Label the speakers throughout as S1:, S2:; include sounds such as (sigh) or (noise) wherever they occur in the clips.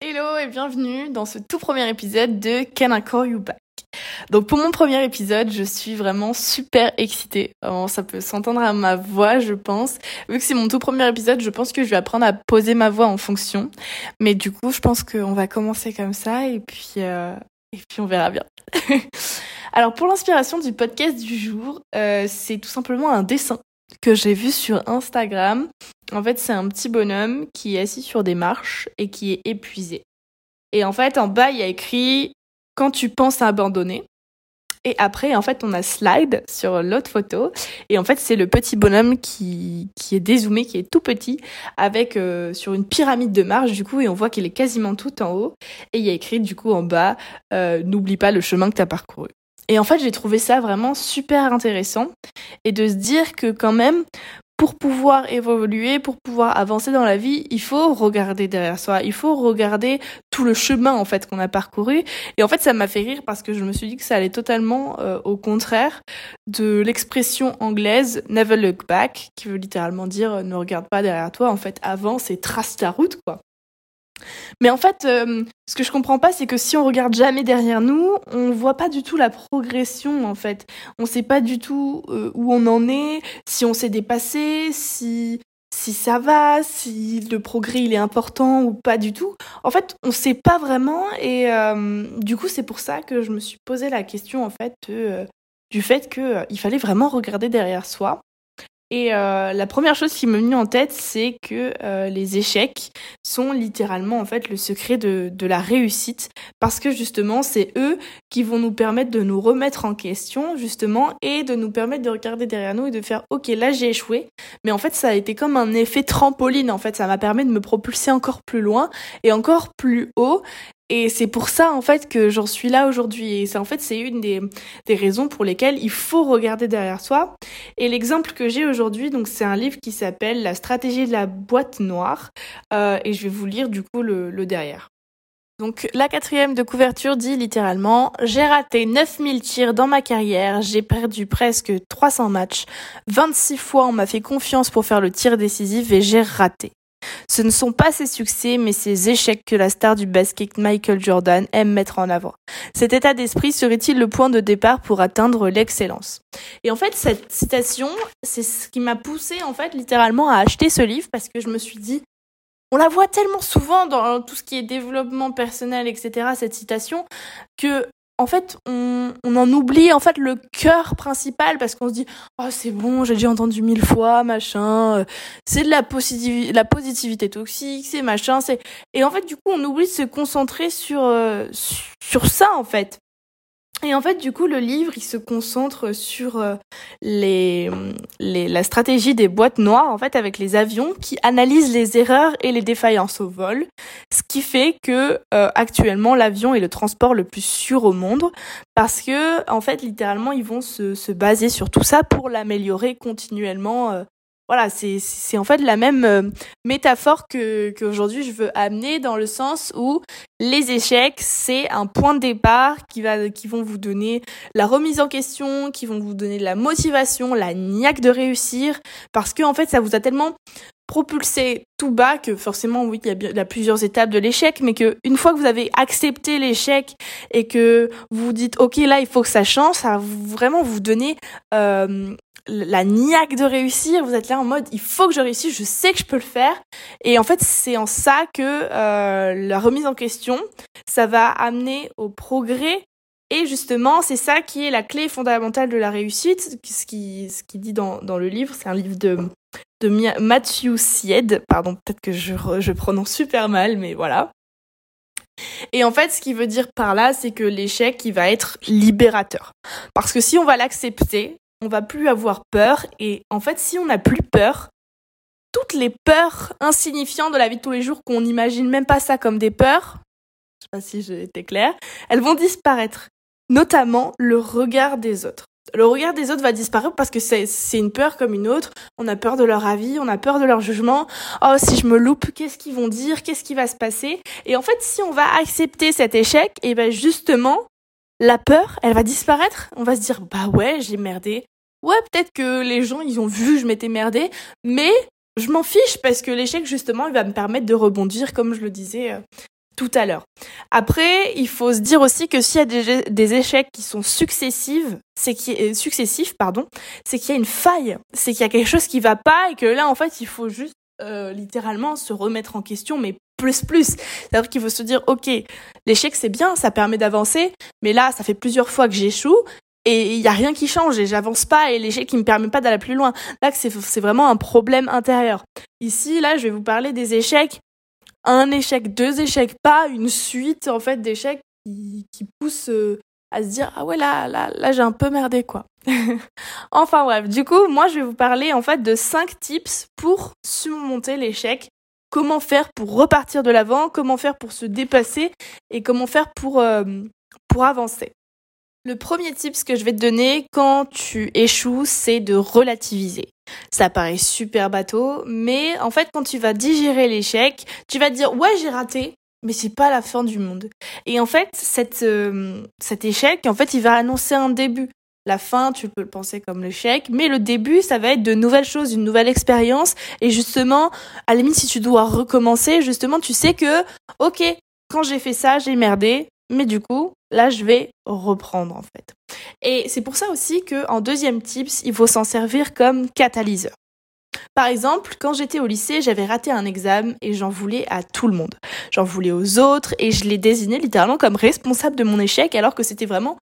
S1: Hello et bienvenue dans ce tout premier épisode de Can I Call You Back? Donc pour mon premier épisode, je suis vraiment super excitée. ça peut s'entendre à ma voix, je pense. Vu que c'est mon tout premier épisode, je pense que je vais apprendre à poser ma voix en fonction. Mais du coup, je pense qu'on va commencer comme ça et puis euh, et puis on verra bien. (laughs) Alors pour l'inspiration du podcast du jour, euh, c'est tout simplement un dessin que j'ai vu sur Instagram. En fait, c'est un petit bonhomme qui est assis sur des marches et qui est épuisé. Et en fait, en bas, il y a écrit quand tu penses à abandonner. Et après, en fait, on a slide sur l'autre photo. Et en fait, c'est le petit bonhomme qui, est dézoomé, qui est tout petit, avec euh, sur une pyramide de marche, du coup, et on voit qu'il est quasiment tout en haut. Et il a écrit, du coup, en bas, euh, n'oublie pas le chemin que tu as parcouru. Et en fait, j'ai trouvé ça vraiment super intéressant. Et de se dire que quand même, pour pouvoir évoluer, pour pouvoir avancer dans la vie, il faut regarder derrière soi, il faut regarder tout le chemin en fait qu'on a parcouru. Et en fait, ça m'a fait rire parce que je me suis dit que ça allait totalement euh, au contraire de l'expression anglaise never look back, qui veut littéralement dire ne regarde pas derrière toi. En fait, avance et trace ta route quoi. Mais en fait, euh, ce que je comprends pas, c'est que si on regarde jamais derrière nous, on voit pas du tout la progression en fait. On sait pas du tout euh, où on en est, si on s'est dépassé, si si ça va, si le progrès il est important ou pas du tout. En fait, on sait pas vraiment et euh, du coup c'est pour ça que je me suis posé la question en fait du fait que il fallait vraiment regarder derrière soi et euh, la première chose qui me vient en tête, c'est que euh, les échecs sont littéralement en fait le secret de, de la réussite, parce que justement c'est eux qui vont nous permettre de nous remettre en question justement et de nous permettre de regarder derrière nous et de faire ok là j'ai échoué, mais en fait ça a été comme un effet trampoline en fait, ça m'a permis de me propulser encore plus loin et encore plus haut et c'est pour ça en fait que j'en suis là aujourd'hui. Et c'est en fait c'est une des, des raisons pour lesquelles il faut regarder derrière soi. Et l'exemple que j'ai aujourd'hui, donc c'est un livre qui s'appelle La stratégie de la boîte noire. Euh, et je vais vous lire du coup le, le derrière. Donc la quatrième de couverture dit littéralement J'ai raté 9000 tirs dans ma carrière, j'ai perdu presque 300 matchs, 26 fois on m'a fait confiance pour faire le tir décisif et j'ai raté. Ce ne sont pas ses succès, mais ses échecs que la star du basket Michael Jordan aime mettre en avant. Cet état d'esprit serait-il le point de départ pour atteindre l'excellence? Et en fait, cette citation, c'est ce qui m'a poussé en fait littéralement à acheter ce livre parce que je me suis dit, on la voit tellement souvent dans tout ce qui est développement personnel, etc., cette citation, que en fait, on, on, en oublie en fait le cœur principal parce qu'on se dit oh c'est bon, j'ai déjà entendu mille fois, machin, euh, c'est de la, positivité, la positivité toxique, c'est machin, c'est et en fait du coup on oublie de se concentrer sur euh, sur ça en fait. Et en fait, du coup, le livre, il se concentre sur euh, les, les, la stratégie des boîtes noires, en fait, avec les avions qui analysent les erreurs et les défaillances au vol, ce qui fait que euh, actuellement, l'avion est le transport le plus sûr au monde, parce que, en fait, littéralement, ils vont se, se baser sur tout ça pour l'améliorer continuellement euh, voilà, c'est en fait la même euh, métaphore que qu'aujourd'hui je veux amener dans le sens où les échecs c'est un point de départ qui va qui vont vous donner la remise en question, qui vont vous donner de la motivation, la niaque de réussir parce que en fait ça vous a tellement propulsé tout bas que forcément oui il y a, il y a plusieurs étapes de l'échec mais que une fois que vous avez accepté l'échec et que vous vous dites ok là il faut que ça change ça va vraiment vous donner euh, la niaque de réussir, vous êtes là en mode il faut que je réussisse, je sais que je peux le faire. Et en fait, c'est en ça que euh, la remise en question, ça va amener au progrès. Et justement, c'est ça qui est la clé fondamentale de la réussite, ce qui, ce qui dit dans, dans le livre, c'est un livre de, de Matthew Sied, pardon, peut-être que je, je prononce super mal, mais voilà. Et en fait, ce qui veut dire par là, c'est que l'échec, il va être libérateur. Parce que si on va l'accepter, on va plus avoir peur. Et en fait, si on n'a plus peur, toutes les peurs insignifiantes de la vie de tous les jours qu'on n'imagine même pas ça comme des peurs, je sais pas si j'ai été claire, elles vont disparaître. Notamment le regard des autres. Le regard des autres va disparaître parce que c'est une peur comme une autre. On a peur de leur avis, on a peur de leur jugement. Oh, si je me loupe, qu'est-ce qu'ils vont dire? Qu'est-ce qui va se passer? Et en fait, si on va accepter cet échec, et eh ben justement, la peur, elle va disparaître. On va se dire, bah ouais, j'ai merdé. Ouais, peut-être que les gens, ils ont vu que je m'étais merdé, mais je m'en fiche parce que l'échec, justement, il va me permettre de rebondir, comme je le disais euh, tout à l'heure. Après, il faut se dire aussi que s'il y a des, échecs qui sont successifs, c'est qu'il euh, successifs, pardon, c'est qu'il y a une faille, c'est qu'il y a quelque chose qui va pas et que là, en fait, il faut juste euh, littéralement se remettre en question, mais plus plus. C'est-à-dire qu'il faut se dire, ok, l'échec c'est bien, ça permet d'avancer, mais là, ça fait plusieurs fois que j'échoue et il y a rien qui change et j'avance pas et l'échec qui me permet pas d'aller plus loin. Là, c'est vraiment un problème intérieur. Ici, là, je vais vous parler des échecs. Un échec, deux échecs, pas une suite en fait d'échecs qui, qui poussent euh, à se dire ah ouais là là là j'ai un peu merdé quoi. (laughs) enfin bref, du coup, moi je vais vous parler en fait de cinq tips pour surmonter l'échec. Comment faire pour repartir de l'avant, comment faire pour se dépasser et comment faire pour, euh, pour avancer. Le premier tip que je vais te donner quand tu échoues, c'est de relativiser. Ça paraît super bateau, mais en fait, quand tu vas digérer l'échec, tu vas te dire ouais j'ai raté, mais c'est pas la fin du monde. Et en fait, euh, cet échec, en fait, il va annoncer un début. La fin, tu peux le penser comme l'échec, mais le début, ça va être de nouvelles choses, une nouvelle expérience. Et justement, à la limite, si tu dois recommencer, justement, tu sais que, ok, quand j'ai fait ça, j'ai merdé, mais du coup, là, je vais reprendre en fait. Et c'est pour ça aussi que, en deuxième tips, il faut s'en servir comme catalyseur. Par exemple, quand j'étais au lycée, j'avais raté un examen et j'en voulais à tout le monde. J'en voulais aux autres et je les désignais littéralement comme responsable de mon échec alors que c'était vraiment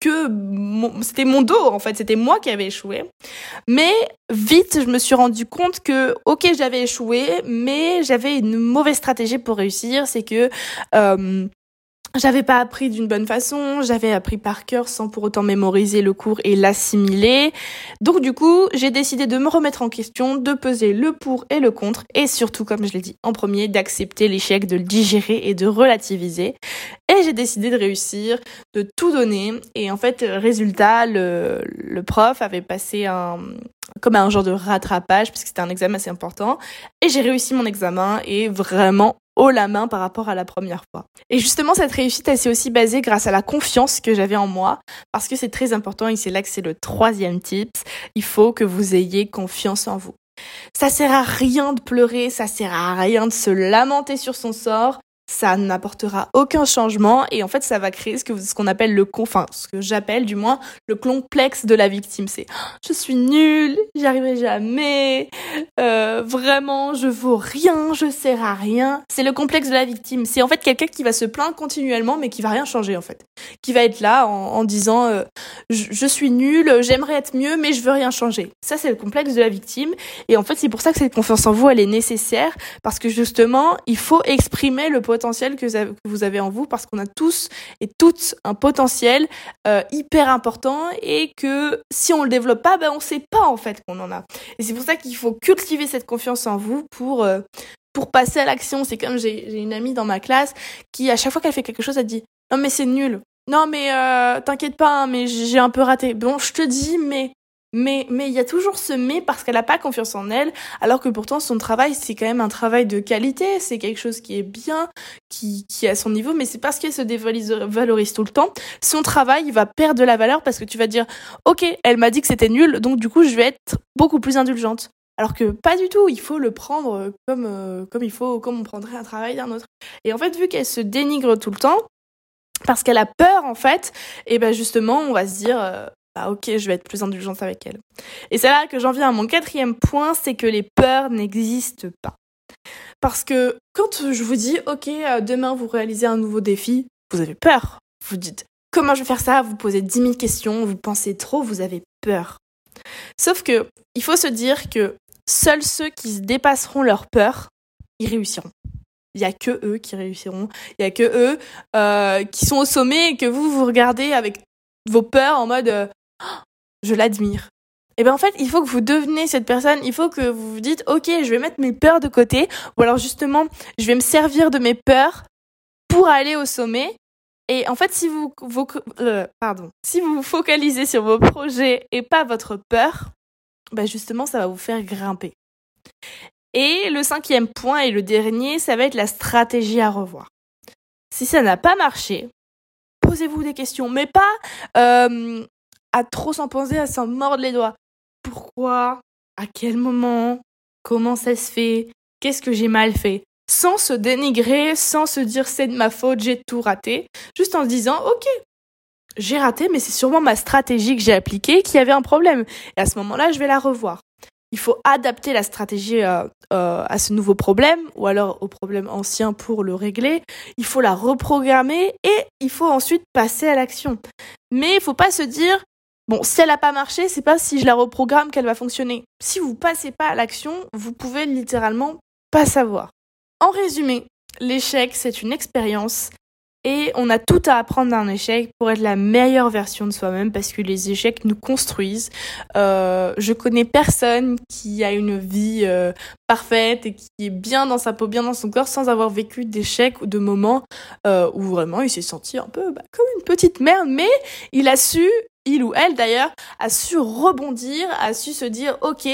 S1: que c'était mon dos en fait, c'était moi qui avais échoué. Mais vite, je me suis rendu compte que ok, j'avais échoué, mais j'avais une mauvaise stratégie pour réussir, c'est que euh, j'avais pas appris d'une bonne façon, j'avais appris par cœur sans pour autant mémoriser le cours et l'assimiler. Donc du coup, j'ai décidé de me remettre en question, de peser le pour et le contre, et surtout, comme je l'ai dit en premier, d'accepter l'échec, de le digérer et de relativiser. Et j'ai décidé de réussir, de tout donner. Et en fait, résultat, le, prof avait passé un, comme un genre de rattrapage, puisque c'était un examen assez important. Et j'ai réussi mon examen et vraiment haut la main par rapport à la première fois. Et justement, cette réussite, elle s'est aussi basée grâce à la confiance que j'avais en moi, parce que c'est très important et c'est là que c'est le troisième tips. Il faut que vous ayez confiance en vous. Ça sert à rien de pleurer, ça sert à rien de se lamenter sur son sort ça n'apportera aucun changement et en fait ça va créer ce que ce qu'on appelle le enfin ce que j'appelle du moins le complexe de la victime. C'est oh, je suis nulle j'y arriverai jamais euh, vraiment je vaux rien je sers à rien. C'est le complexe de la victime. C'est en fait quelqu'un qui va se plaindre continuellement mais qui va rien changer en fait. Qui va être là en, disant euh, je, je, suis nulle j'aimerais être mieux mais je veux rien changer. Ça c'est le complexe de la victime. Et en fait c'est pour ça que cette confiance en vous elle est nécessaire parce que justement il faut exprimer le potentiel que vous avez en vous parce qu'on a tous et toutes un potentiel euh, hyper important et que si on le développe pas, ben on sait pas en fait qu'on en a. Et c'est pour ça qu'il faut cultiver cette confiance en vous pour euh, pour passer à l'action. C'est comme j'ai une amie dans ma classe qui à chaque fois qu'elle fait quelque chose, elle dit non mais c'est nul. Non mais euh, t'inquiète pas, hein, mais j'ai un peu raté. Bon, je te dis mais mais mais il y a toujours ce mais parce qu'elle n'a pas confiance en elle, alors que pourtant son travail c'est quand même un travail de qualité, c'est quelque chose qui est bien, qui qui est à son niveau, mais c'est parce qu'elle se dévalorise tout le temps, son travail va perdre de la valeur parce que tu vas dire ok elle m'a dit que c'était nul, donc du coup je vais être beaucoup plus indulgente. Alors que pas du tout, il faut le prendre comme euh, comme il faut, comme on prendrait un travail d'un autre. Et en fait vu qu'elle se dénigre tout le temps, parce qu'elle a peur en fait, et ben justement on va se dire euh, bah ok, je vais être plus indulgente avec elle. Et c'est là que j'en viens à mon quatrième point, c'est que les peurs n'existent pas. Parce que quand je vous dis, ok, euh, demain vous réalisez un nouveau défi, vous avez peur. Vous dites, comment je vais faire ça? Vous posez 10 000 questions, vous pensez trop, vous avez peur. Sauf que, il faut se dire que seuls ceux qui se dépasseront leur peur, ils réussiront. Il y a que eux qui réussiront. Il y a que eux euh, qui sont au sommet et que vous vous regardez avec vos peurs en mode euh, je l'admire. Et bien en fait, il faut que vous devenez cette personne, il faut que vous vous dites, ok, je vais mettre mes peurs de côté, ou alors justement, je vais me servir de mes peurs pour aller au sommet. Et en fait, si vous, vous euh, pardon, si vous vous focalisez sur vos projets et pas votre peur, ben justement, ça va vous faire grimper. Et le cinquième point et le dernier, ça va être la stratégie à revoir. Si ça n'a pas marché, posez-vous des questions, mais pas euh, à trop s'en penser, à s'en mordre les doigts. Pourquoi? À quel moment? Comment ça se fait? Qu'est-ce que j'ai mal fait? Sans se dénigrer, sans se dire c'est de ma faute, j'ai tout raté. Juste en se disant, ok, j'ai raté, mais c'est sûrement ma stratégie que j'ai appliquée qui avait un problème. Et à ce moment-là, je vais la revoir. Il faut adapter la stratégie euh, euh, à ce nouveau problème ou alors au problème ancien pour le régler. Il faut la reprogrammer et il faut ensuite passer à l'action. Mais il faut pas se dire bon, si elle n'a pas marché, c'est pas si je la reprogramme qu'elle va fonctionner. Si vous passez pas à l'action, vous pouvez littéralement pas savoir. En résumé, l'échec c'est une expérience et on a tout à apprendre d'un échec pour être la meilleure version de soi-même parce que les échecs nous construisent. Euh, je connais personne qui a une vie euh, parfaite et qui est bien dans sa peau, bien dans son corps sans avoir vécu d'échecs ou de moments euh, où vraiment il s'est senti un peu bah, comme une petite merde. Mais il a su, il ou elle d'ailleurs, a su rebondir, a su se dire ok,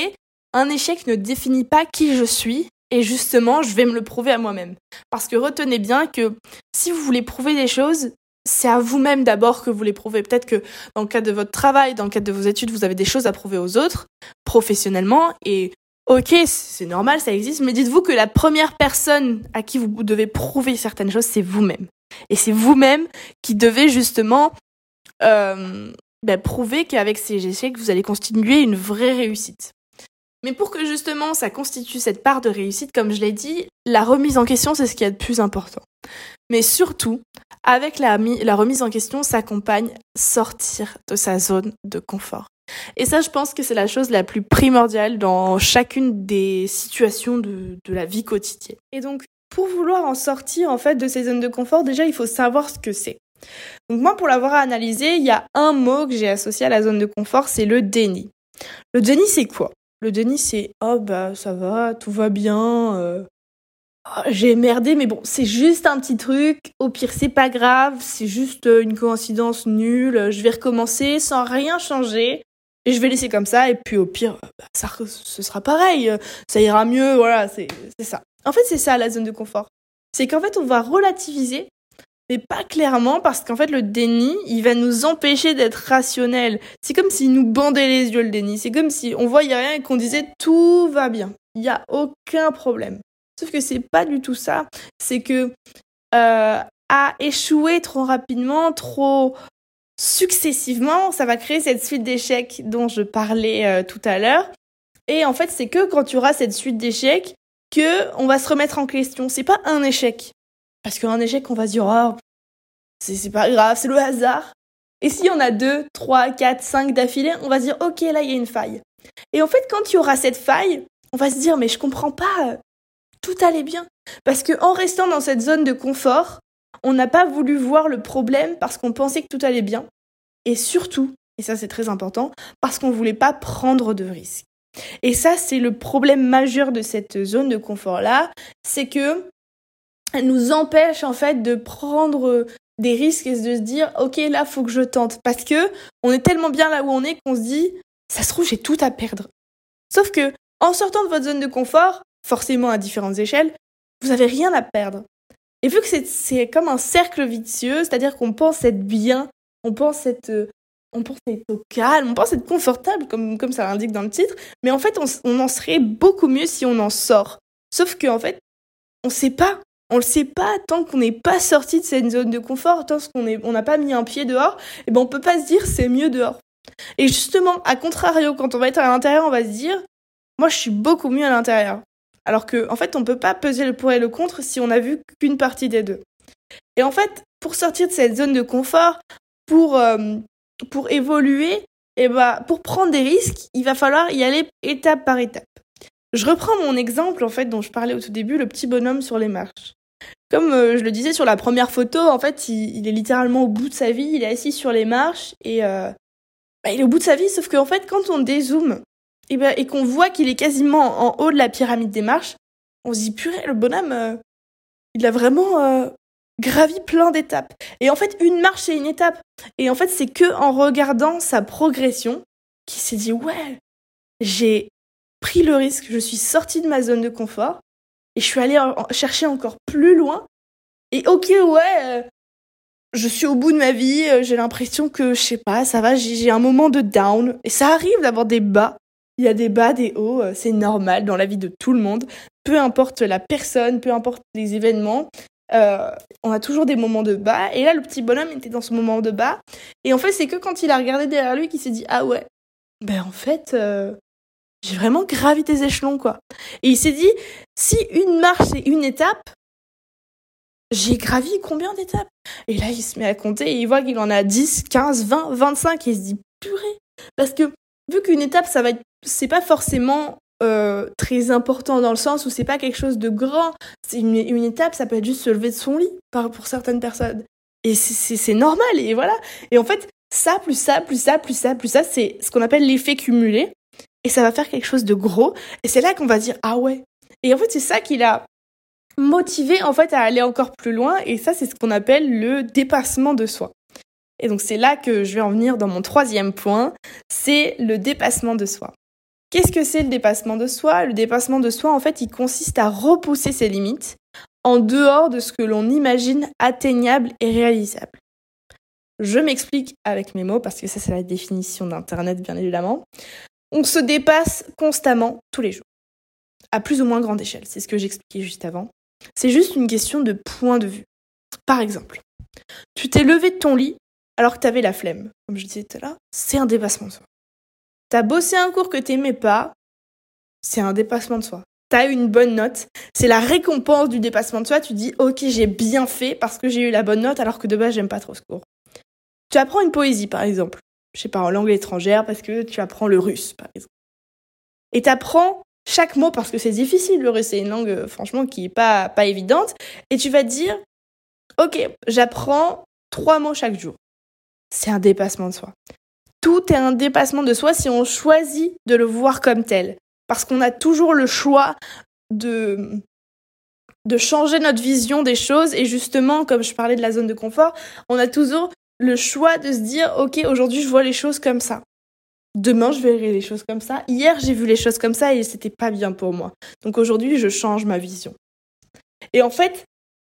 S1: un échec ne définit pas qui je suis et justement, je vais me le prouver à moi-même. Parce que retenez bien que si vous voulez prouver des choses, c'est à vous-même d'abord que vous les prouvez. Peut-être que dans le cadre de votre travail, dans le cadre de vos études, vous avez des choses à prouver aux autres, professionnellement, et ok, c'est normal, ça existe, mais dites-vous que la première personne à qui vous devez prouver certaines choses, c'est vous-même. Et c'est vous-même qui devez justement euh, ben, prouver qu'avec ces échecs, vous allez constituer une vraie réussite. Mais pour que justement ça constitue cette part de réussite, comme je l'ai dit, la remise en question, c'est ce qui est le plus important. Mais surtout, avec la, la remise en question s'accompagne sortir de sa zone de confort. Et ça, je pense que c'est la chose la plus primordiale dans chacune des situations de, de la vie quotidienne. Et donc, pour vouloir en sortir en fait de ces zones de confort, déjà, il faut savoir ce que c'est. Donc moi, pour l'avoir analysé, il y a un mot que j'ai associé à la zone de confort, c'est le déni. Le déni, c'est quoi? Le déni, c'est oh bah ça va, tout va bien, euh, oh, j'ai merdé, mais bon, c'est juste un petit truc. Au pire, c'est pas grave, c'est juste euh, une coïncidence nulle. Je vais recommencer sans rien changer et je vais laisser comme ça. Et puis au pire, bah, ça, ce sera pareil, ça ira mieux. Voilà, c'est ça. En fait, c'est ça la zone de confort. C'est qu'en fait, on va relativiser mais pas clairement parce qu'en fait le déni, il va nous empêcher d'être rationnel. C'est comme s'il nous bandait les yeux le déni. C'est comme si on voyait rien et qu'on disait tout va bien. Il n'y a aucun problème. Sauf que c'est pas du tout ça. C'est que euh, à échouer trop rapidement, trop successivement, ça va créer cette suite d'échecs dont je parlais euh, tout à l'heure. Et en fait, c'est que quand tu auras cette suite d'échecs que on va se remettre en question. C'est pas un échec. Parce qu'un échec, on va se dire, oh, c'est pas grave, c'est le hasard. Et si on a deux, trois, quatre, cinq d'affilée, on va se dire, ok, là, il y a une faille. Et en fait, quand il y aura cette faille, on va se dire, mais je comprends pas, tout allait bien. Parce que en restant dans cette zone de confort, on n'a pas voulu voir le problème parce qu'on pensait que tout allait bien. Et surtout, et ça c'est très important, parce qu'on voulait pas prendre de risques. Et ça, c'est le problème majeur de cette zone de confort-là, c'est que nous empêche en fait de prendre des risques et de se dire ok là faut que je tente parce que on est tellement bien là où on est qu'on se dit ça se trouve j'ai tout à perdre. Sauf que en sortant de votre zone de confort, forcément à différentes échelles, vous avez rien à perdre. Et vu que c'est comme un cercle vicieux, c'est-à-dire qu'on pense être bien, on pense être on pense être au calme, on pense être confortable comme comme ça l'indique dans le titre, mais en fait on, en serait beaucoup mieux si on en sort. Sauf que en fait, on sait pas on le sait pas tant qu'on n'est pas sorti de cette zone de confort, tant qu'on on n'a pas mis un pied dehors, et eh ben on peut pas se dire c'est mieux dehors. Et justement, à contrario, quand on va être à l'intérieur, on va se dire moi je suis beaucoup mieux à l'intérieur. Alors que en fait, on peut pas peser le pour et le contre si on a vu qu'une partie des deux. Et en fait, pour sortir de cette zone de confort, pour euh, pour évoluer, et eh ben pour prendre des risques, il va falloir y aller étape par étape. Je reprends mon exemple en fait dont je parlais au tout début, le petit bonhomme sur les marches. Comme euh, je le disais sur la première photo, en fait, il, est littéralement au bout de sa vie, il est assis sur les marches et euh, bah, il est au bout de sa vie, sauf qu'en fait, quand on dézoome et, bah, et qu'on voit qu'il est quasiment en haut de la pyramide des marches, on se dit purée, le bonhomme, euh, il a vraiment gravi plein d'étapes. Et en fait, une marche c'est une étape. Et en fait, c'est que en regardant sa progression qu'il s'est dit ouais, j'ai pris le risque, je suis sortie de ma zone de confort et je suis allée chercher encore plus loin. Et ok, ouais, euh, je suis au bout de ma vie, euh, j'ai l'impression que, je sais pas, ça va, j'ai un moment de down. Et ça arrive d'avoir des bas. Il y a des bas, des hauts, euh, c'est normal dans la vie de tout le monde. Peu importe la personne, peu importe les événements, on a toujours des moments de bas. Et là, le petit bonhomme était dans ce moment de bas. Et en fait, c'est que quand il a regardé derrière lui qu'il s'est dit, ah ouais, ben en fait, j'ai vraiment gravi des échelons, quoi. Et il s'est dit, si une marche c'est une étape, j'ai gravi combien d'étapes? Et là, il se met à compter et il voit qu'il en a 10, 15, 20, 25 et il se dit purée. Parce que vu qu'une étape, ça va être, c'est pas forcément euh, très important dans le sens où c'est pas quelque chose de grand. Une, étape, ça peut être juste se lever de son lit pour certaines personnes. Et c'est normal et voilà. Et en fait, ça plus ça plus ça plus ça plus ça, c'est ce qu'on appelle l'effet cumulé. Et ça va faire quelque chose de gros. Et c'est là qu'on va dire ah ouais. Et en fait, c'est ça qu'il a motivé en fait à aller encore plus loin et ça c'est ce qu'on appelle le dépassement de soi. Et donc c'est là que je vais en venir dans mon troisième point, c'est le dépassement de soi. Qu'est-ce que c'est le dépassement de soi? Le dépassement de soi en fait il consiste à repousser ses limites en dehors de ce que l'on imagine atteignable et réalisable. Je m'explique avec mes mots parce que ça c'est la définition d'internet bien évidemment. On se dépasse constamment tous les jours à plus ou moins grande échelle. C'est ce que j'expliquais juste avant. C'est juste une question de point de vue. Par exemple, tu t'es levé de ton lit alors que tu avais la flemme, comme je disais tout à l'heure, c'est un dépassement de soi. T'as bossé un cours que t'aimais pas, c'est un dépassement de soi. T'as eu une bonne note, c'est la récompense du dépassement de soi. Tu dis, ok, j'ai bien fait parce que j'ai eu la bonne note alors que de base, j'aime pas trop ce cours. Tu apprends une poésie, par exemple. Je sais pas, en langue étrangère parce que tu apprends le russe, par exemple. Et t'apprends chaque mot parce que c'est difficile le russe, c'est une langue euh, franchement qui est pas pas évidente et tu vas dire OK, j'apprends trois mots chaque jour. C'est un dépassement de soi. Tout est un dépassement de soi si on choisit de le voir comme tel parce qu'on a toujours le choix de de changer notre vision des choses et justement comme je parlais de la zone de confort, on a toujours le choix de se dire OK, aujourd'hui je vois les choses comme ça. Demain, je verrai les choses comme ça. Hier, j'ai vu les choses comme ça et c'était pas bien pour moi. Donc aujourd'hui, je change ma vision. Et en fait,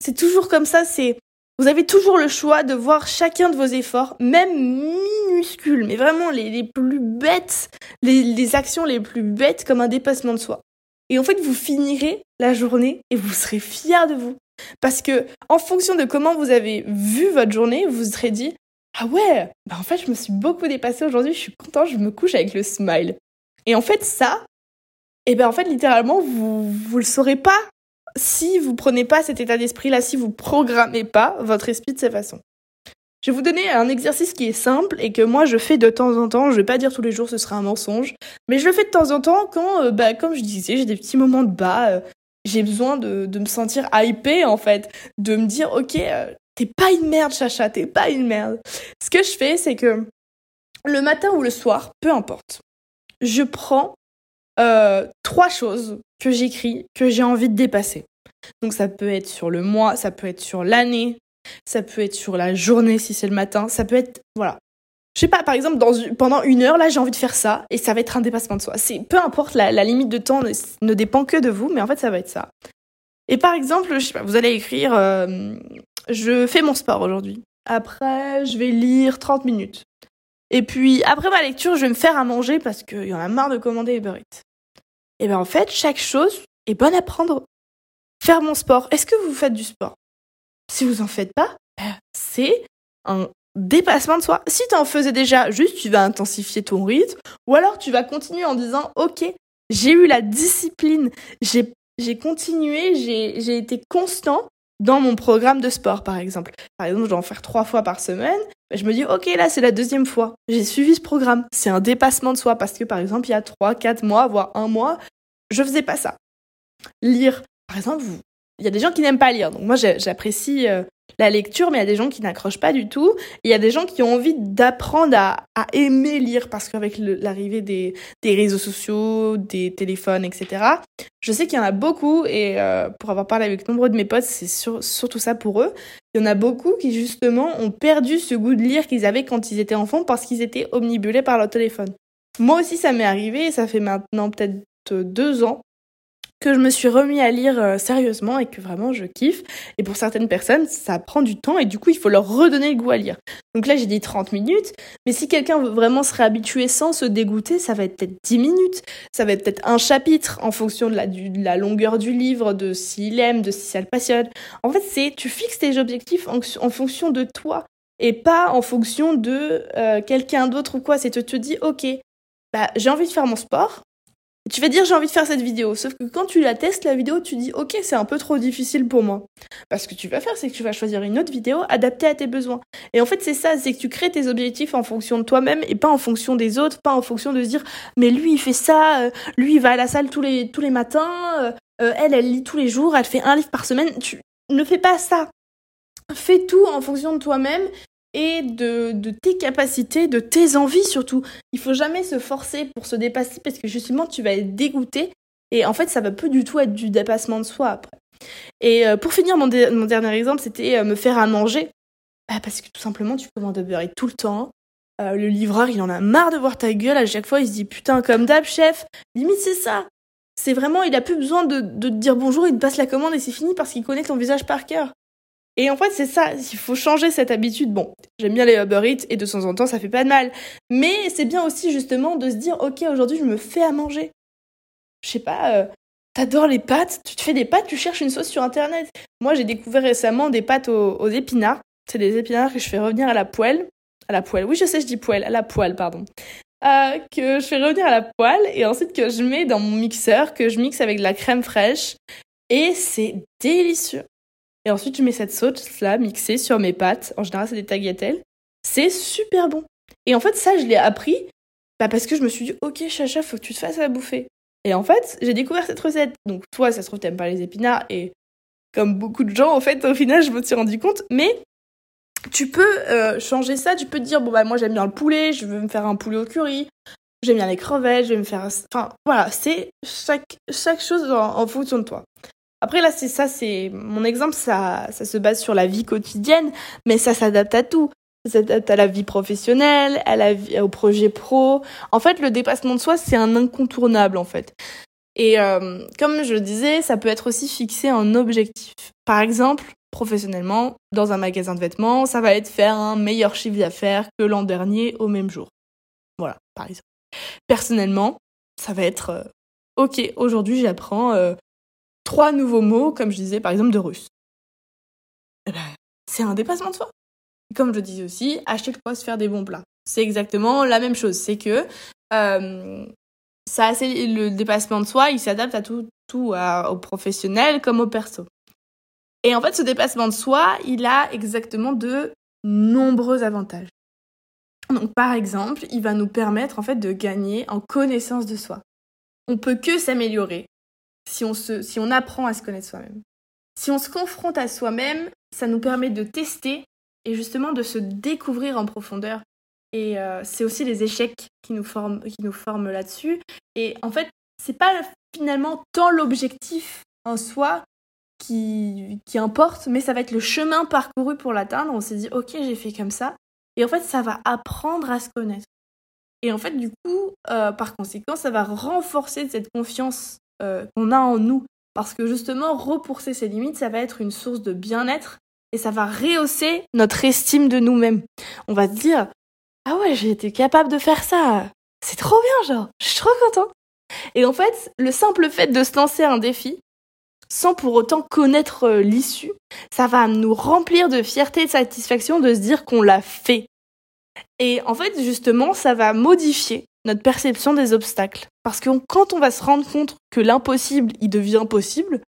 S1: c'est toujours comme ça, c'est vous avez toujours le choix de voir chacun de vos efforts, même minuscules, mais vraiment les, plus bêtes, les, les actions les plus bêtes comme un dépassement de soi. Et en fait, vous finirez la journée et vous serez fier de vous. Parce que, en fonction de comment vous avez vu votre journée, vous serez dit, ah ouais, bah en fait, je me suis beaucoup dépassée aujourd'hui, je suis contente, je me couche avec le smile. Et en fait, ça, et eh ben en fait, littéralement, vous, vous le saurez pas si vous prenez pas cet état d'esprit-là, si vous programmez pas votre esprit de cette façon. Je vais vous donner un exercice qui est simple et que moi je fais de temps en temps. Je vais pas dire tous les jours, ce sera un mensonge, mais je le fais de temps en temps quand, euh, bah, comme je disais, j'ai des petits moments de bas. Euh, j'ai besoin de, me sentir hypée en fait, de me dire ok, euh, t'es pas une merde, Chacha, t'es pas une merde. Ce que je fais, c'est que le matin ou le soir, peu importe, je prends euh, trois choses que j'écris, que j'ai envie de dépasser. Donc ça peut être sur le mois, ça peut être sur l'année, ça peut être sur la journée si c'est le matin, ça peut être voilà. Je sais pas, par exemple, pendant une heure, là, j'ai envie de faire ça, et ça va être un dépassement de soi. C'est peu importe, la, limite de temps ne, ne, dépend que de vous, mais en fait, ça va être ça. Et par exemple, je sais pas, vous allez écrire euh, je fais mon sport aujourd'hui. Après, je vais lire 30 minutes. Et puis, après ma lecture, je vais me faire à manger parce qu'il y en a marre de commander Uber Eats. Et bien, en fait, chaque chose est bonne à prendre. Faire mon sport. Est-ce que vous faites du sport? Si vous en faites pas, ben, c'est un dépassement de soi. Si tu en faisais déjà, juste tu vas intensifier ton rythme, ou alors tu vas continuer en disant, ok, j'ai eu la discipline, j'ai continué, j'ai été constant, dans mon programme de sport, par exemple. Par exemple, je dois en faire trois fois par semaine. Je me dis, OK, là, c'est la deuxième fois. J'ai suivi ce programme. C'est un dépassement de soi parce que, par exemple, il y a trois, quatre mois, voire un mois, je faisais pas ça. Lire. Par exemple, il y a des gens qui n'aiment pas lire. Donc, moi, j'apprécie euh, la lecture, mais il y a des gens qui n'accrochent pas du tout. Il y a des gens qui ont envie d'apprendre à, aimer lire parce qu'avec l'arrivée des, réseaux sociaux, des téléphones, etc., je sais qu'il y en a beaucoup et euh, pour avoir parlé avec nombreux de mes potes, c'est surtout ça pour eux. Il y en a beaucoup qui justement ont perdu ce goût de lire qu'ils avaient quand ils étaient enfants parce qu'ils étaient omnibulés par leur téléphone. Moi aussi, ça m'est arrivé et ça fait maintenant peut-être deux ans que je me suis remis à lire euh, sérieusement et que vraiment je kiffe. Et pour certaines personnes, ça prend du temps et du coup, il faut leur redonner le goût à lire. Donc là, j'ai dit 30 minutes, mais si quelqu'un veut vraiment se réhabituer sans se dégoûter, ça va être peut-être 10 minutes, ça va être peut-être un chapitre en fonction de la, longueur du livre, de s'il aime, de si ça le passionne. En fait, c'est tu fixes tes objectifs en, fonction de toi et pas en fonction de euh, quelqu'un d'autre ou quoi. C'est tu te dis, ok, bah, j'ai envie de faire mon sport, tu vas dire j'ai envie de faire cette vidéo. Sauf que quand tu la testes, la vidéo, tu dis ok, c'est un peu trop difficile pour moi. Parce que tu vas faire, c'est que tu vas choisir une autre vidéo adaptée à tes besoins. Et en fait, c'est ça, c'est que tu crées tes objectifs en fonction de toi-même et pas en fonction des autres, pas en fonction de se dire mais lui il fait ça, euh, lui il va à la salle tous les, tous les matins, euh, euh, elle elle lit tous les jours, elle fait un livre par semaine. Tu ne fais pas ça. Fais tout en fonction de toi-même et de, tes capacités, de tes envies surtout. Il faut jamais se forcer pour se dépasser parce que justement tu vas être dégoûté et en fait ça va plus du tout être du dépassement de soi après. Et euh, pour finir, mon, dernier exemple, c'était euh, me faire à manger. Bah, parce que tout simplement, tu commandes Uber tout le temps. Euh, le livreur, il en a marre de voir ta gueule. À chaque fois, il se dit putain, comme d'hab, chef. Limite, c'est ça. C'est vraiment, il a plus besoin de, de te dire bonjour, il te passe la commande et c'est fini parce qu'il connaît ton visage par cœur. Et en fait, c'est ça, il faut changer cette habitude. Bon, j'aime bien les Uber Eats et de temps en temps, ça fait pas de mal. Mais c'est bien aussi justement de se dire, ok, aujourd'hui, je me fais à manger. Je sais pas, euh, t'adores les pâtes, tu te fais des pâtes, tu cherches une sauce sur Internet. Moi, j'ai découvert récemment des pâtes aux, épinards. C'est des épinards que je fais revenir à la poêle. À la poêle, oui, je sais, je dis poêle, à la poêle, pardon. Euh, que je fais revenir à la poêle et ensuite que je mets dans mon mixeur, que je mixe avec de la crème fraîche. Et c'est délicieux. Et ensuite, je mets cette sauce-là mixée sur mes pâtes. En général, c'est des tagliatelles. C'est super bon. Et en fait, ça, je l'ai appris bah, parce que je me suis dit, ok, Chacha, faut que tu te fasses à bouffer. Et en fait, j'ai découvert cette recette. Donc, toi, ça se trouve, t'aimes pas les épinards. Et comme beaucoup de gens, en fait, au final, je me suis rendu compte. Mais tu peux euh, changer ça. Tu peux te dire, bon, bah, moi, j'aime bien le poulet. Je veux me faire un poulet au curry. J'aime bien les crevettes. Je vais me faire. Enfin, voilà, c'est chaque, chaque chose en fonction de toi. Après là, c'est ça, c'est mon exemple, ça, ça se base sur la vie quotidienne, mais ça s'adapte à tout. Ça s'adapte à la vie professionnelle, à la vie, au projet pro. En fait, le dépassement de soi, c'est un incontournable en fait. Et euh, comme je le disais, ça peut être aussi fixé un objectif. Par exemple, professionnellement, dans un magasin de vêtements, ça va être faire un meilleur chiffre d'affaires que l'an dernier au même jour. Voilà, par exemple. Personnellement, ça va être euh, ok, aujourd'hui j'apprends euh, trois nouveaux mots, comme je disais par exemple de russe. Eh ben, c'est un dépassement de soi. Comme je disais aussi, acheter le poste, faire des bons plats. C'est exactement la même chose. C'est que euh, ça, le dépassement de soi, il s'adapte à tout, tout au professionnel comme au perso. Et en fait, ce dépassement de soi, il a exactement de nombreux avantages. Donc, par exemple, il va nous permettre en fait de gagner en connaissance de soi. On peut que s'améliorer si on, se, si on apprend à se connaître soi-même. Si on se confronte à soi-même, ça nous permet de tester et justement de se découvrir en profondeur. Et euh, c'est aussi les échecs qui nous forment, qui nous forment là-dessus. Et en fait, c'est pas finalement tant l'objectif en soi qui, qui importe, mais ça va être le chemin parcouru pour l'atteindre. On s'est dit, ok, j'ai fait comme ça. Et en fait, ça va apprendre à se connaître. Et en fait, du coup, euh, par conséquent, ça va renforcer cette confiance euh, qu'on a en nous. Parce que justement, repousser ses limites, ça va être une source de bien-être et ça va rehausser notre estime de nous-mêmes. On va se dire, ah ouais, j'ai été capable de faire ça. C'est trop bien, genre, je suis trop content. Et en fait, le simple fait de se lancer un défi, sans pour autant connaître euh, l'issue, ça va nous remplir de fierté et de satisfaction de se dire qu'on l'a fait. Et en fait, justement, ça va modifier notre perception des obstacles. Parce que quand on va se rendre compte que l'impossible, il devient possible,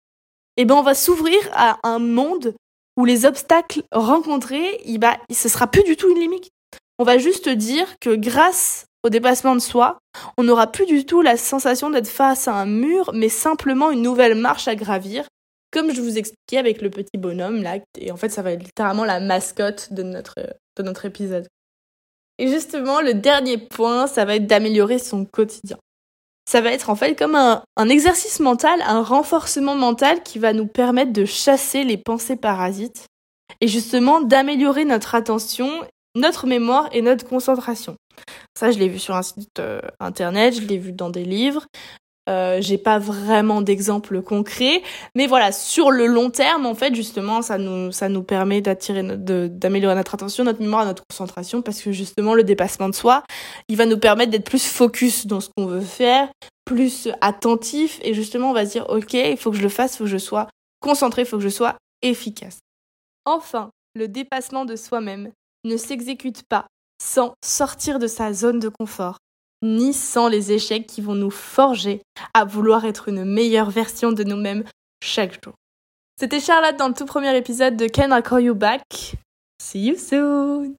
S1: eh ben on va s'ouvrir à un monde où les obstacles rencontrés, il va, ce sera plus du tout une limite. On va juste dire que grâce au dépassement de soi, on n'aura plus du tout la sensation d'être face à un mur, mais simplement une nouvelle marche à gravir, comme je vous expliquais avec le petit bonhomme là. Et en fait, ça va être littéralement la mascotte de notre, de notre épisode. Et justement, le dernier point, ça va être d'améliorer son quotidien. Ça va être en fait comme un, exercice mental, un renforcement mental qui va nous permettre de chasser les pensées parasites et justement d'améliorer notre attention, notre mémoire et notre concentration. Ça, je l'ai vu sur un site euh, internet, je l'ai vu dans des livres. Euh, j'ai pas vraiment d'exemple concret, mais voilà, sur le long terme, en fait, justement, ça nous, ça nous permet d'attirer, d'améliorer notre attention, notre mémoire, notre concentration, parce que justement, le dépassement de soi, il va nous permettre d'être plus focus dans ce qu'on veut faire, plus attentif, et justement, on va se dire, ok, il faut que je le fasse, il faut que je sois concentré, il faut que je sois efficace. Enfin, le dépassement de soi-même ne s'exécute pas sans sortir de sa zone de confort, ni sans les échecs qui vont nous forger à vouloir être une meilleure version de nous-mêmes chaque jour. C'était Charlotte dans le tout premier épisode de Can I Call You Back? See you soon!